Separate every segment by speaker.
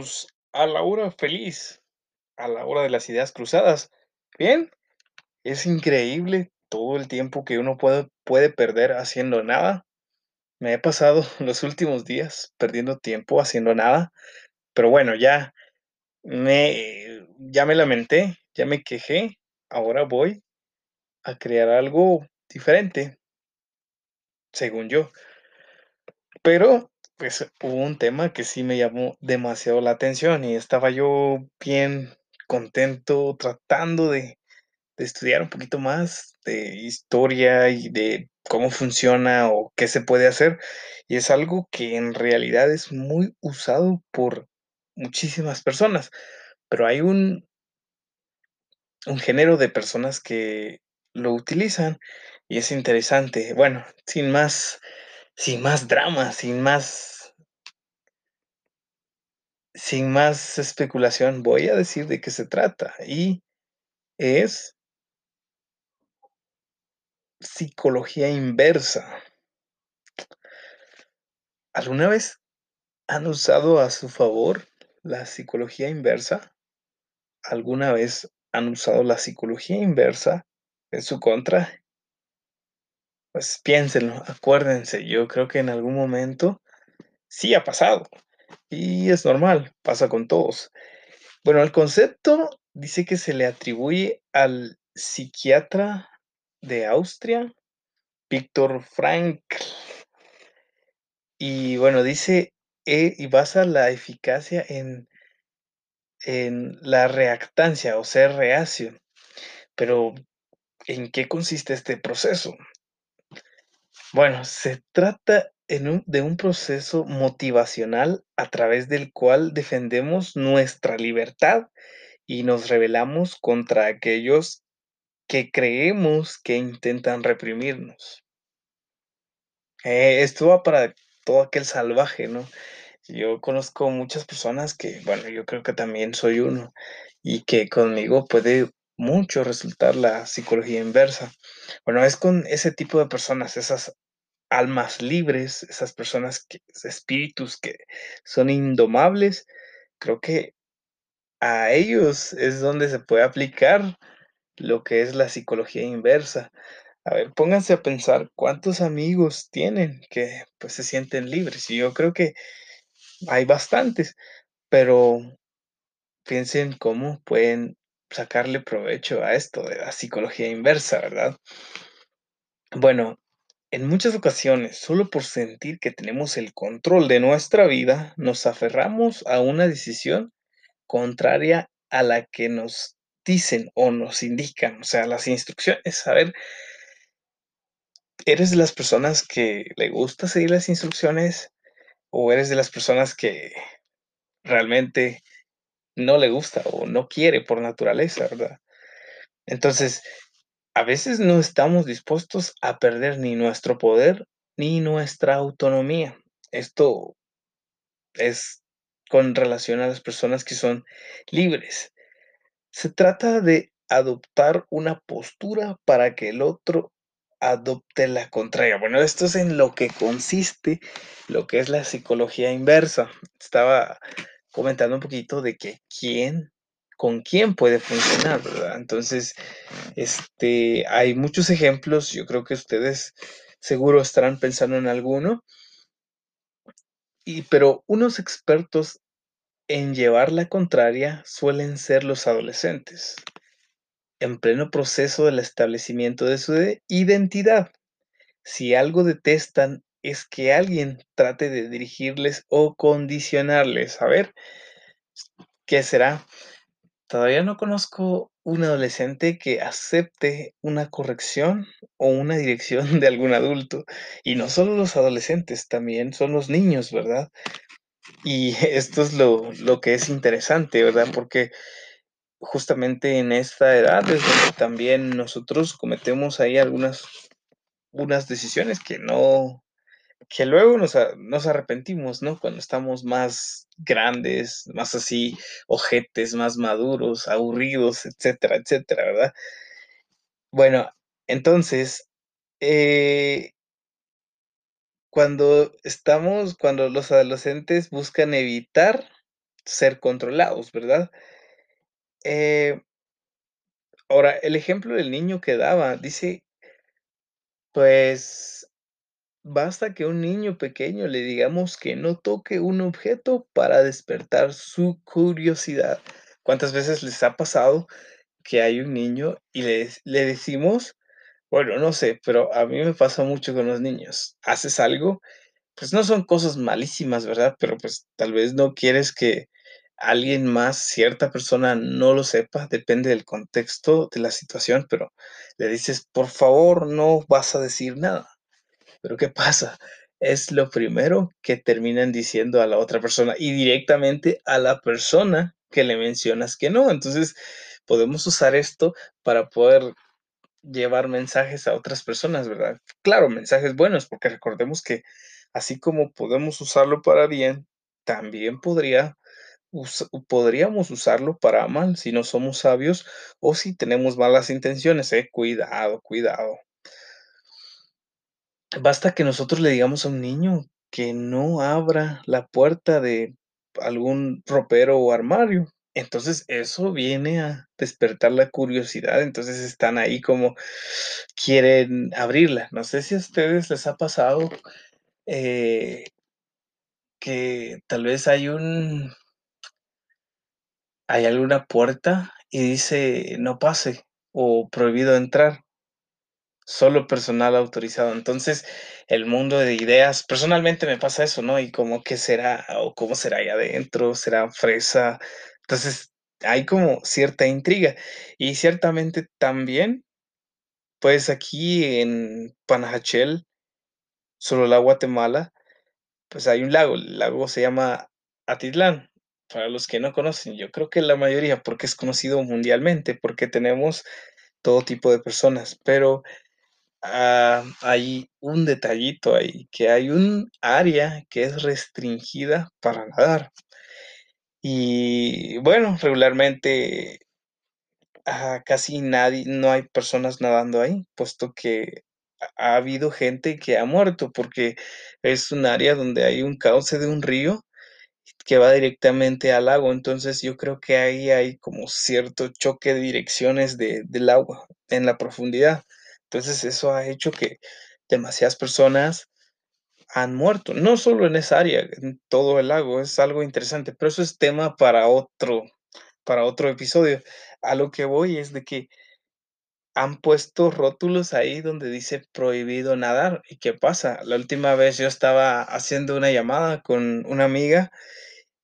Speaker 1: Bienvenidos a la hora feliz, a la hora de las ideas cruzadas. Bien, es increíble todo el tiempo que uno puede puede perder haciendo nada. Me he pasado los últimos días perdiendo tiempo haciendo nada, pero bueno, ya me ya me lamenté, ya me quejé, ahora voy a crear algo diferente según yo. Pero, pues, hubo un tema que sí me llamó demasiado la atención, y estaba yo bien contento tratando de de estudiar un poquito más de historia y de cómo funciona o qué se puede hacer, y es algo que en realidad es muy usado por muchísimas personas, pero hay un un género de personas que lo utilizan y es interesante. Bueno, sin más sin más drama, sin más sin más especulación, voy a decir de qué se trata, y es psicología inversa. ¿Alguna vez han usado a su favor la psicología inversa? ¿Alguna vez han usado la psicología inversa en su contra? Pues piénsenlo, acuérdense, yo creo que en algún momento sí ha pasado, y es normal, pasa con todos. Bueno, el concepto dice que se le atribuye al psiquiatra de Austria, Viktor Frankl. Y bueno, dice, eh, y basa la eficacia en en la reactancia o ser reacio. Pero, ¿en qué consiste este proceso? Bueno, se trata en un de un proceso motivacional a través del cual defendemos nuestra libertad y nos rebelamos contra aquellos que creemos que intentan reprimirnos. Eh, esto va para todo aquel salvaje, ¿no? Yo conozco muchas personas que, bueno, yo creo que también soy uno, y que conmigo puede mucho resultar la psicología inversa. Bueno, es con ese tipo de personas, esas almas libres, esas personas que espíritus que son indomables, creo que a ellos es donde se puede aplicar lo que es la psicología inversa. A ver, pónganse a pensar cuántos amigos tienen que, pues, se sienten libres, y yo creo que hay bastantes, pero piensen cómo pueden sacarle provecho a esto de la psicología inversa, ¿verdad? Bueno, en muchas ocasiones, solo por sentir que tenemos el control de nuestra vida, nos aferramos a una decisión contraria a la que nos dicen o nos indican, o sea, las instrucciones, a ver ¿eres de las personas que le gusta seguir las instrucciones, o eres de las personas que realmente no le gusta o no quiere por naturaleza, verdad? Entonces, a veces no estamos dispuestos a perder ni nuestro poder ni nuestra autonomía. Esto es con relación a las personas que son libres. Se trata de adoptar una postura para que el otro adopte la contraria. Bueno, esto es en lo que consiste lo que es la psicología inversa. Estaba comentando un poquito de que quién con quién puede funcionar, ¿verdad? Entonces, este, hay muchos ejemplos, yo creo que ustedes seguro estarán pensando en alguno. Y pero unos expertos en llevar la contraria suelen ser los adolescentes, en pleno proceso del establecimiento de su de identidad. Si algo detestan es que alguien trate de dirigirles o condicionarles, a ver, ¿qué será? Todavía no conozco un adolescente que acepte una corrección o una dirección de algún adulto, y no solo los adolescentes, también son los niños, ¿verdad? Y esto es lo lo que es interesante, ¿verdad? Porque justamente en esta edad es donde también nosotros cometemos ahí algunas unas decisiones que no que luego nos arrepentimos, ¿no? Cuando estamos más grandes, más así ojetes, más maduros, aburridos, etcétera, etcétera, ¿verdad? Bueno, entonces, eh Cuando estamos cuando los adolescentes buscan evitar ser controlados, ¿verdad? Eh ahora, el ejemplo del niño que daba, dice pues, basta que un niño pequeño le digamos que no toque un objeto para despertar su curiosidad. ¿Cuántas veces les ha pasado que hay un niño y le le decimos? Bueno, no sé, pero a mí me pasa mucho con los niños, haces algo, pues, no son cosas malísimas, ¿verdad? Pero, pues, tal vez no quieres que alguien más, cierta persona no lo sepa, depende del contexto de la situación, pero le dices: "Por favor, no vas a decir nada". Pero, ¿qué pasa? Es lo primero que terminan diciendo a la otra persona, y directamente a la persona que le mencionas que no. Entonces, podemos usar esto para poder llevar mensajes a otras personas, ¿verdad? Claro, mensajes buenos, porque recordemos que así como podemos usarlo para bien, también podría podríamos usarlo para mal si no somos sabios o si tenemos malas intenciones, eh, cuidado, cuidado. Basta que nosotros le digamos a un niño que no abra la puerta de algún ropero o armario. Entonces, eso viene a despertar la curiosidad, entonces están ahí como quieren abrirla. No sé si a ustedes les ha pasado, eh que tal vez hay un hay alguna puerta y dice: "No pase", o "Prohibido entrar". Solo personal autorizado. Entonces, el mundo de ideas personalmente me pasa eso, ¿no? Y como, ¿qué será? O, ¿cómo será ahí adentro? ¿Será fresa? Entonces, hay como cierta intriga. Y ciertamente también, pues, aquí en Panajachel, Sololá, Guatemala, pues, hay un lago. El lago se llama Atitlán. Para los que no conocen, yo creo que la mayoría, porque es conocido mundialmente, porque tenemos todo tipo de personas, pero, ah, hay un detallito ahí, que hay un área que es restringida para nadar. Y bueno, regularmente, ah, casi nadie no hay personas nadando ahí, puesto que ha ha habido gente que ha muerto, porque es un área donde hay un cauce de un río que va directamente al lago. Entonces, yo creo que ahí hay como cierto choque de direcciones de del agua en la profundidad. Entonces, eso ha hecho que demasiadas personas han muerto, no solo en esa área, en todo el lago, es algo interesante, pero eso es tema para otro para otro episodio. A lo que voy es de que han puesto rótulos ahí donde dice: "Prohibido nadar", ¿y qué pasa? La última vez yo estaba haciendo una llamada con una amiga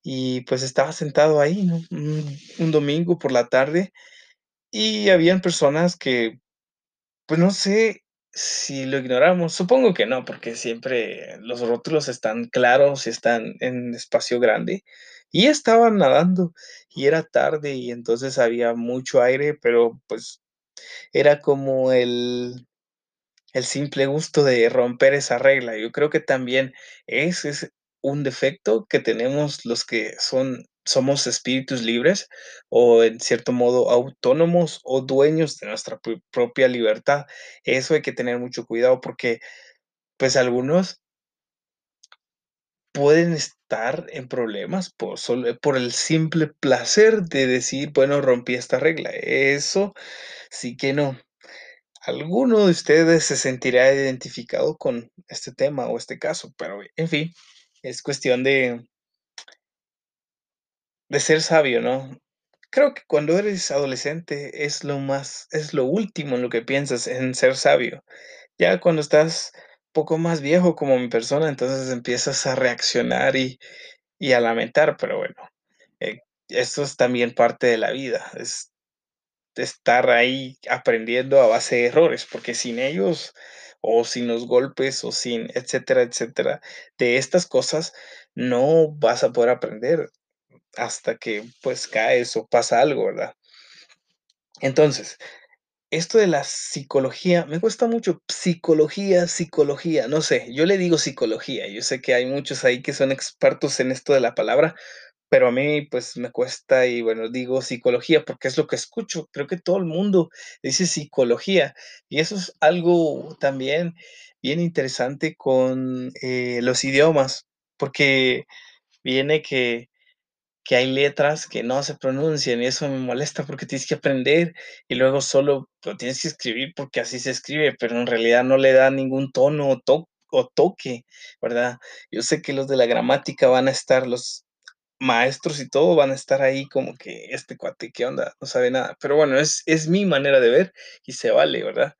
Speaker 1: y, pues, estaba sentado ahí, ¿no? Un un domingo por la tarde, y habían personas que, pues, no sé si lo ignoramos, supongo que no, porque siempre los rótulos están claros y están en espacio grande, y estaban nadando, y era tarde, y entonces había mucho aire, pero, pues, era como el el simple gusto de romper esa regla. Yo creo que también ese es un defecto que tenemos los que son somos espíritus libres, o en cierto modo autónomos, o dueños de nuestra pro propia libertad. Eso hay que tener mucho cuidado porque, pues, algunos pueden estar en problemas por solo por el simple placer de decir: "Bueno, rompí esta regla". Eso sí que no. ¿Alguno de ustedes se sentirá identificado con este tema o este caso? Pero, en fin, es cuestión de de ser sabio, ¿no? Creo que cuando eres adolescente es lo más es lo último en lo que piensas, en ser sabio. Ya cuando estás poco más viejo como mi persona, entonces empiezas a reaccionar y y a lamentar, pero bueno, eh, esto es también parte de la vida, es estar ahí aprendiendo a base de errores, porque sin ellos, o sin los golpes, o sin etcétera, etcétera, de estas cosas no vas a poder aprender hasta que, pues, caes o pasa algo, ¿verdad? Entonces, esto de la psicología, me cuesta mucho psicología, psicología, no sé, yo le digo psicología, yo sé que hay muchos ahí que son expertos en esto de la palabra, pero a mí, pues, me cuesta y, bueno, digo psicología porque es lo que escucho. Creo que todo el mundo dice psicología, y eso es algo también bien interesante con, eh, los idiomas, porque viene que que hay letras que no se pronuncian, y eso me molesta porque tienes que aprender, y luego solo lo tienes que escribir porque así se escribe, pero en realidad no le da ningún tono o to o toque, ¿verdad? Yo sé que los de la gramática van a estar los maestros y todo, van a estar ahí como que: "Este cuate, ¿qué onda? No sabe nada". Pero bueno, es es mi manera de ver y se vale, ¿verdad?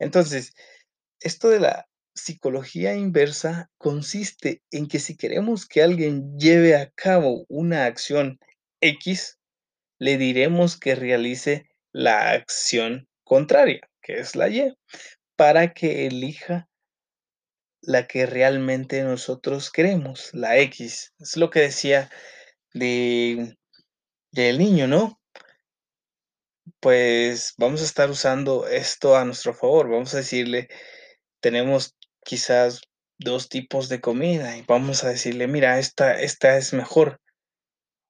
Speaker 1: Entonces, esto de la psicología inversa consiste en que si queremos que alguien lleve a cabo una acción equis, le diremos que realice la acción contraria, que es la y, para que elija la que realmente nosotros queremos, la equis. Es lo que decía de del niño, ¿no? Pues, vamos a estar usando esto a nuestro favor, vamos a decirle, tenemos quizás 2 tipos de comida, y vamos a decirle: "Mira, esta esta es mejor".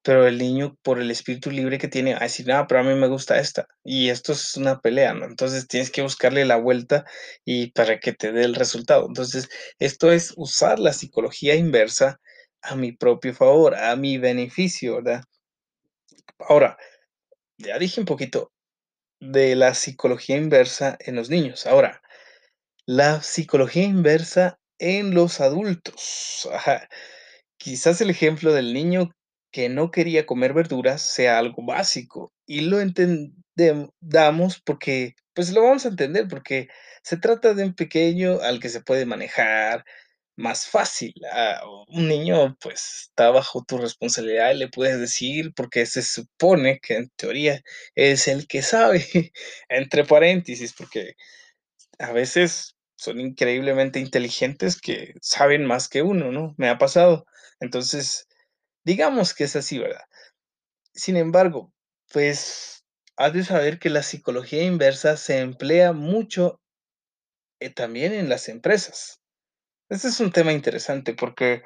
Speaker 1: Pero el niño, por el espíritu libre que tiene, va a decir: "No, pero a mí me gusta esta", y esto es una pelea, ¿no? Entonces, tienes que buscarle la vuelta y para que te dé el resultado. Entonces, esto es usar la psicología inversa a mi propio favor, a mi beneficio, ¿verdad? Ahora, ya dije un poquito de la psicología inversa en los niños. Ahora, la psicología inversa en los adultos. Quizás el ejemplo del niño que no quería comer verduras sea algo básico, y lo entendem damos porque, pues, lo vamos a entender, porque se trata de un pequeño al que se puede manejar más fácil. A un niño, pues, está bajo tu responsabilidad y le puedes decir, porque se supone que en teoría es el que sabe, entre paréntesis, porque a veces son increíblemente inteligentes que saben más que uno, ¿no? Me ha pasado. Entonces, digamos que es así, ¿verdad? Sin embargo, pues, has de saber que la psicología inversa se emplea mucho eh, también en las empresas. Ese es un tema interesante porque,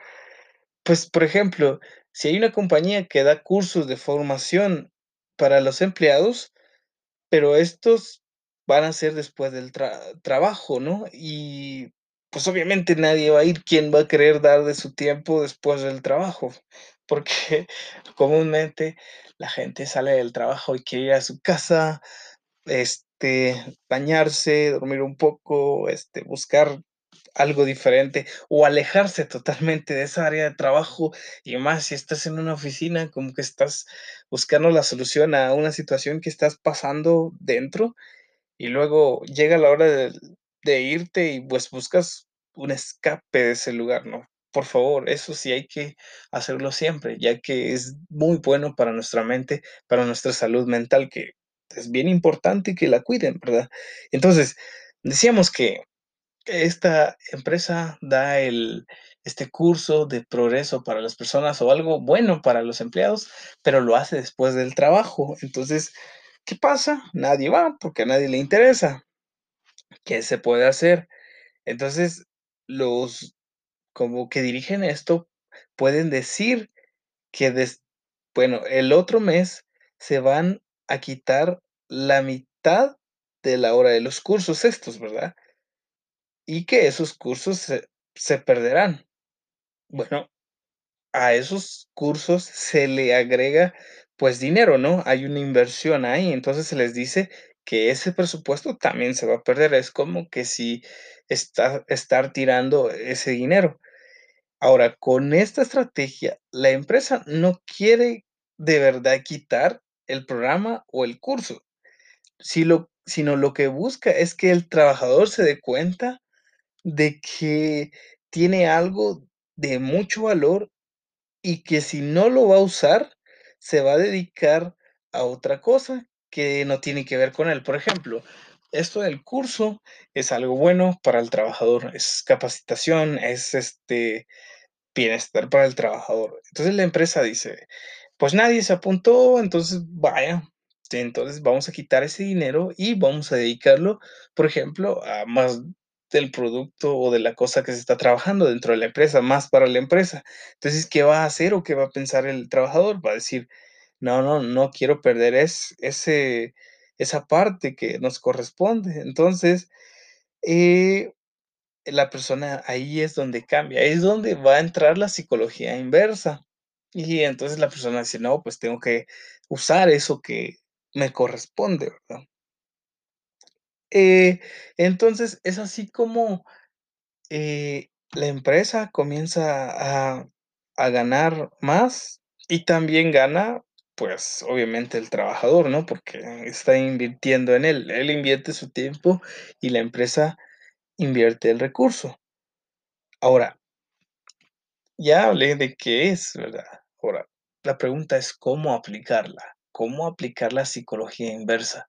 Speaker 1: pues, por ejemplo, si hay una compañía que da cursos de formación para los empleados, pero estos van a ser después del tra trabajo, ¿no? Y, pues, obviamente nadie va a ir, ¿quién va a querer dar de su tiempo después del trabajo? Porque comúnmente la gente sale del trabajo y quiere ir a su casa, este, bañarse, dormir un poco, este, buscar algo diferente o alejarse totalmente de esa área de trabajo, y más si estás en una oficina, como que estás buscando la solución a una situación que estás pasando dentro, y luego llega la hora de irte y, pues, buscas un escape de ese lugar, ¿no? Por favor, eso sí hay que hacerlo siempre, ya que es muy bueno para nuestra mente, para nuestra salud mental, que es bien importante que la cuiden, ¿verdad? Entonces, decíamos que esta empresa da el este curso de progreso para las personas, o algo bueno para los empleados, pero lo hace después del trabajo. Entonces, ¿qué pasa? Nadie va, porque a nadie le interesa. ¿Qué se puede hacer? Entonces, los como que dirigen esto, pueden decir que bueno, el otro mes se van a quitar la mitad de la hora de los cursos estos, ¿verdad? Y que esos cursos se perderán. Bueno, a esos cursos se le agrega, pues, dinero, ¿no? Hay una inversión ahí, entonces se les dice que ese presupuesto también se va a perder. Es como que si está estar tirando ese dinero. Ahora, con esta estrategia, la empresa no quiere de verdad quitar el programa o el curso, sino lo que busca es que el trabajador se dé cuenta de que tiene algo de mucho valor, y que si no lo va a usar, se va a dedicar a otra cosa que no tiene que ver con él. Por ejemplo, esto del curso es algo bueno para el trabajador, es capacitación, es, este, bienestar para el trabajador. Entonces, la empresa dice: "Pues nadie se apuntó, entonces vaya, entonces vamos a quitar ese dinero y vamos a dedicarlo, por ejemplo, a más del producto o de la cosa que se está trabajando dentro de la empresa, más para la empresa. Entonces, ¿qué va a hacer o qué va a pensar el trabajador? Va a decir: "No, no, no quiero perder es ese esa parte que nos corresponde". Entonces, eh, la persona ahí es donde cambia, es donde va a entrar la psicología inversa. Y entonces la persona dice: "No, pues tengo que usar eso que me corresponde", ¿verdad? Eh, entonces, es así como, eh, la empresa comienza a a ganar más y también gana, pues, obviamente el trabajador, ¿no? Porque está invirtiendo en él. Él invierte su tiempo y la empresa invierte el recurso. Ahora ya hablé de qué es, ¿verdad? Ahora, la pregunta es cómo aplicarla, cómo aplicar la psicología inversa.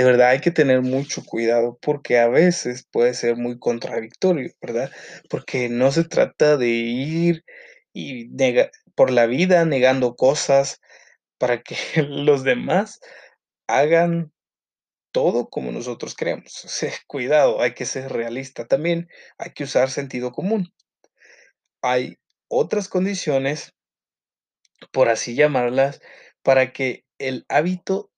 Speaker 1: De verdad hay que tener mucho cuidado porque a veces puede ser muy contradictorio, ¿verdad? Porque no se trata de ir y por la vida negando cosas para que los demás hagan todo como nosotros sea, cuidado, hay que ser realista. También hay que usar sentido común. Hay otras condiciones por así llamarlas, para que el hábito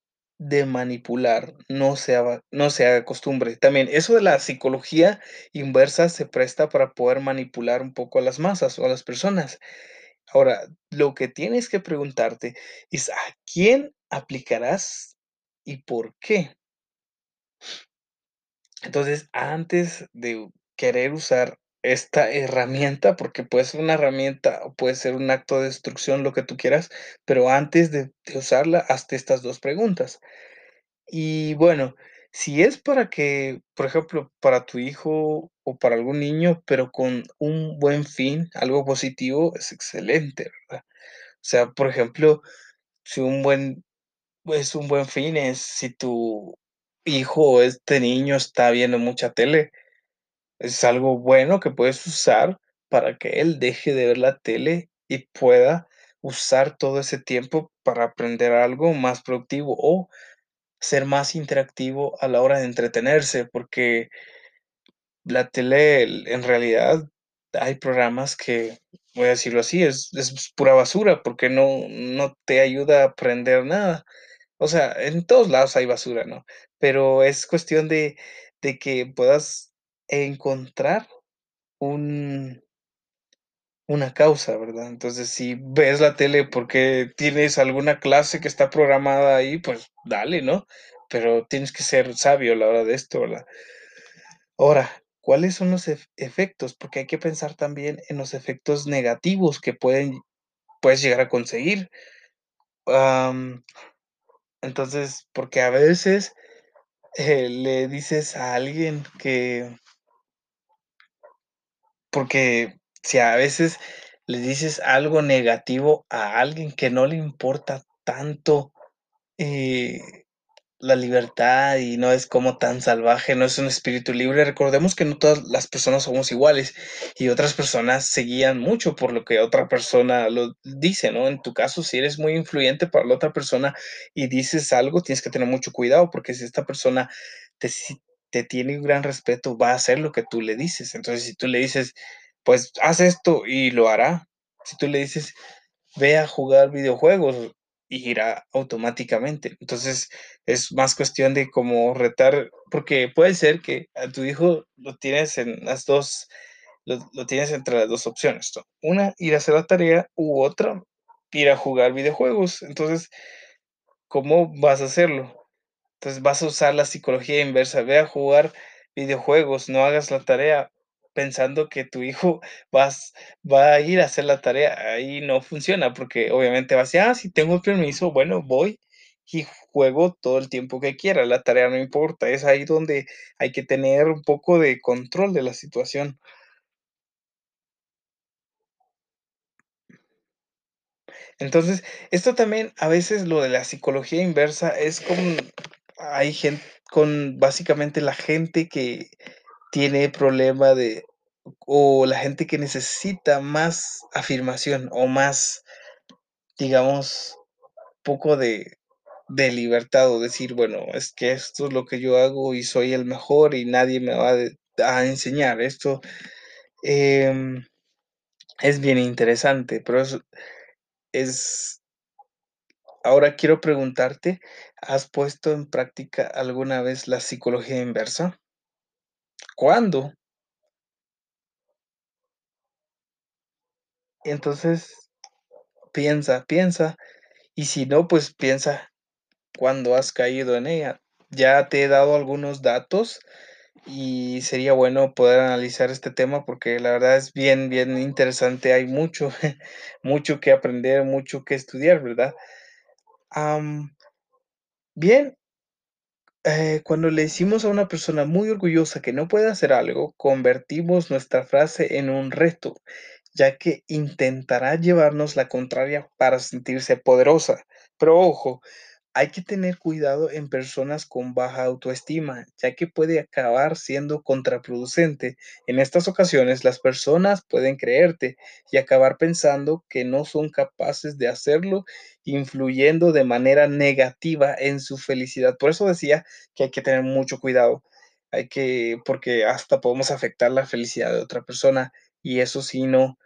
Speaker 1: de manipular no se haga no costumbre. También eso de la psicología inversa se presta para poder manipular un poco a las masas o a las personas. Ahora, lo que tienes que preguntarte es, ¿a quién aplicarás y por qué? Entonces, antes de querer usar esta herramienta, porque puede ser una herramienta o puede ser un acto de destrucción, lo que tú quieras, pero antes de usarla, hazte estas 2 preguntas. Y bueno, si es para que, por ejemplo, para tu hijo o para algún niño, pero con un buen fin, algo positivo, es excelente, ¿verdad? O sea, por ejemplo, si un buen pues, un buen fin es si tu hijo o este niño está viendo mucha tele, es algo bueno que puedes usar para que él deje de ver la tele y pueda usar todo ese tiempo para aprender algo más productivo o ser más interactivo a la hora de entretenerse, porque la tele, el en realidad hay programas que, voy a decirlo así, es es pura basura, porque no no te ayuda a aprender nada. O sea, en todos lados hay basura, ¿no? Pero es cuestión de de que puedas encontrar un una causa, ¿verdad? Entonces, si ves la tele porque tienes alguna clase que está programada ahí, pues dale, ¿no? Pero tienes que ser sabio a la hora de esto, ¿verdad? Ahora, ¿cuáles son los ef efectos? Porque hay que pensar también en los efectos negativos que pueden puedes llegar a conseguir. Entonces, porque a veces, eh, le dices a alguien que porque si a veces le dices algo negativo a alguien que no le importa tanto, eh, la libertad y no es como tan salvaje, no es un espíritu libre. Recordemos que no todas las personas somos iguales y otras personas se guían mucho por lo que otra persona lo dice, ¿no? En tu caso, si eres muy influyente para la otra persona y dices algo, tienes que tener mucho cuidado, porque si esta persona te te tiene un gran respeto, va a hacer lo que tú le dices. Entonces, si tú le dices: "Pues haz esto", y lo hará. Si tú le dices: "Ve a jugar videojuegos", y irá automáticamente. Entonces, es más cuestión de como retar, porque puede ser que a tu hijo lo tienes en las 2, lo lo tienes entre las 2 opciones. Una, ir a hacer la tarea, u otra, ir a jugar videojuegos. Entonces, ¿cómo vas a hacerlo? Entonces, vas a usar la psicología inversa, ve a jugar videojuegos, no hagas la tarea pensando que tu hijo vas va a ir a hacer la tarea. Ahí no funciona, porque obviamente va a decir: "Ah, sí, tengo permiso, bueno, voy y juego todo el tiempo que quiera, la tarea no importa". Es ahí donde hay que tener un poco de control de la situación. Entonces, esto también, a veces lo de la psicología inversa es con hay gen con básicamente la gente que tiene problema de o la gente que necesita más afirmación o más, digamos, poco de de libertad o decir: "Bueno, es que esto es lo que yo hago y soy el mejor y nadie me va a enseñar. Esto, em, es bien interesante, pero es ahora quiero preguntarte, ¿has puesto en práctica alguna vez la psicología inversa? ¿Cuándo? Entonces, piensa, piensa, y si no, pues piensa cuándo has caído en ella. Ya te he dado algunos datos y sería bueno poder analizar este tema porque la verdad es bien, bien interesante. Hay mucho, mucho que aprender, mucho que estudiar, ¿verdad? Bien, eh, cuando le decimos a una persona muy orgullosa que no puede hacer algo, convertimos nuestra frase en un reto, ya que intentará llevarnos la contraria para sentirse poderosa. Pero ojo, hay que tener cuidado en personas con baja autoestima, ya que puede acabar siendo contraproducente. En estas ocasiones, las personas pueden creerte y acabar pensando que no son capaces de hacerlo, influyendo de manera negativa en su felicidad. Por eso decía que hay que tener mucho cuidado. Hay que, porque hasta podemos afectar la felicidad de otra persona y eso sí no,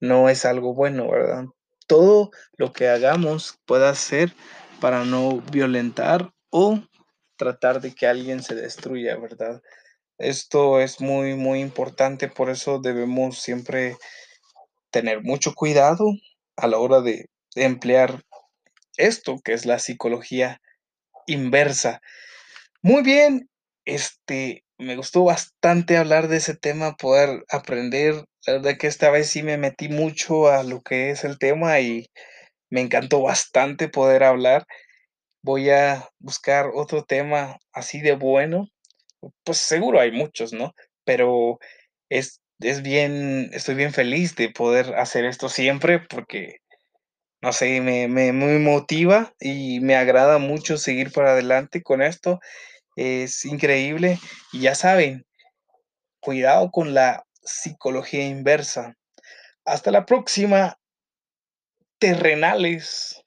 Speaker 1: no es algo bueno, ¿verdad? Todo lo que hagamos pueda ser para no violentar o tratar de que alguien se destruya, ¿verdad? Esto es muy, muy importante, por eso debemos siempre tener mucho cuidado a la hora de emplear esto, que es la psicología inversa. Muy bien, este, me gustó bastante hablar de ese tema, poder aprender. La verdad que esta vez sí me metí mucho a lo que es el tema y me encantó bastante poder hablar. Voy a buscar otro tema así de bueno. Pues seguro hay muchos, ¿no? Pero es es bien estoy bien feliz de poder hacer esto siempre porque, no sé, me me me motiva y me agrada mucho seguir para adelante con esto. Es increíble. Y ya saben, cuidado con la psicología inversa. Hasta la próxima, terrenales.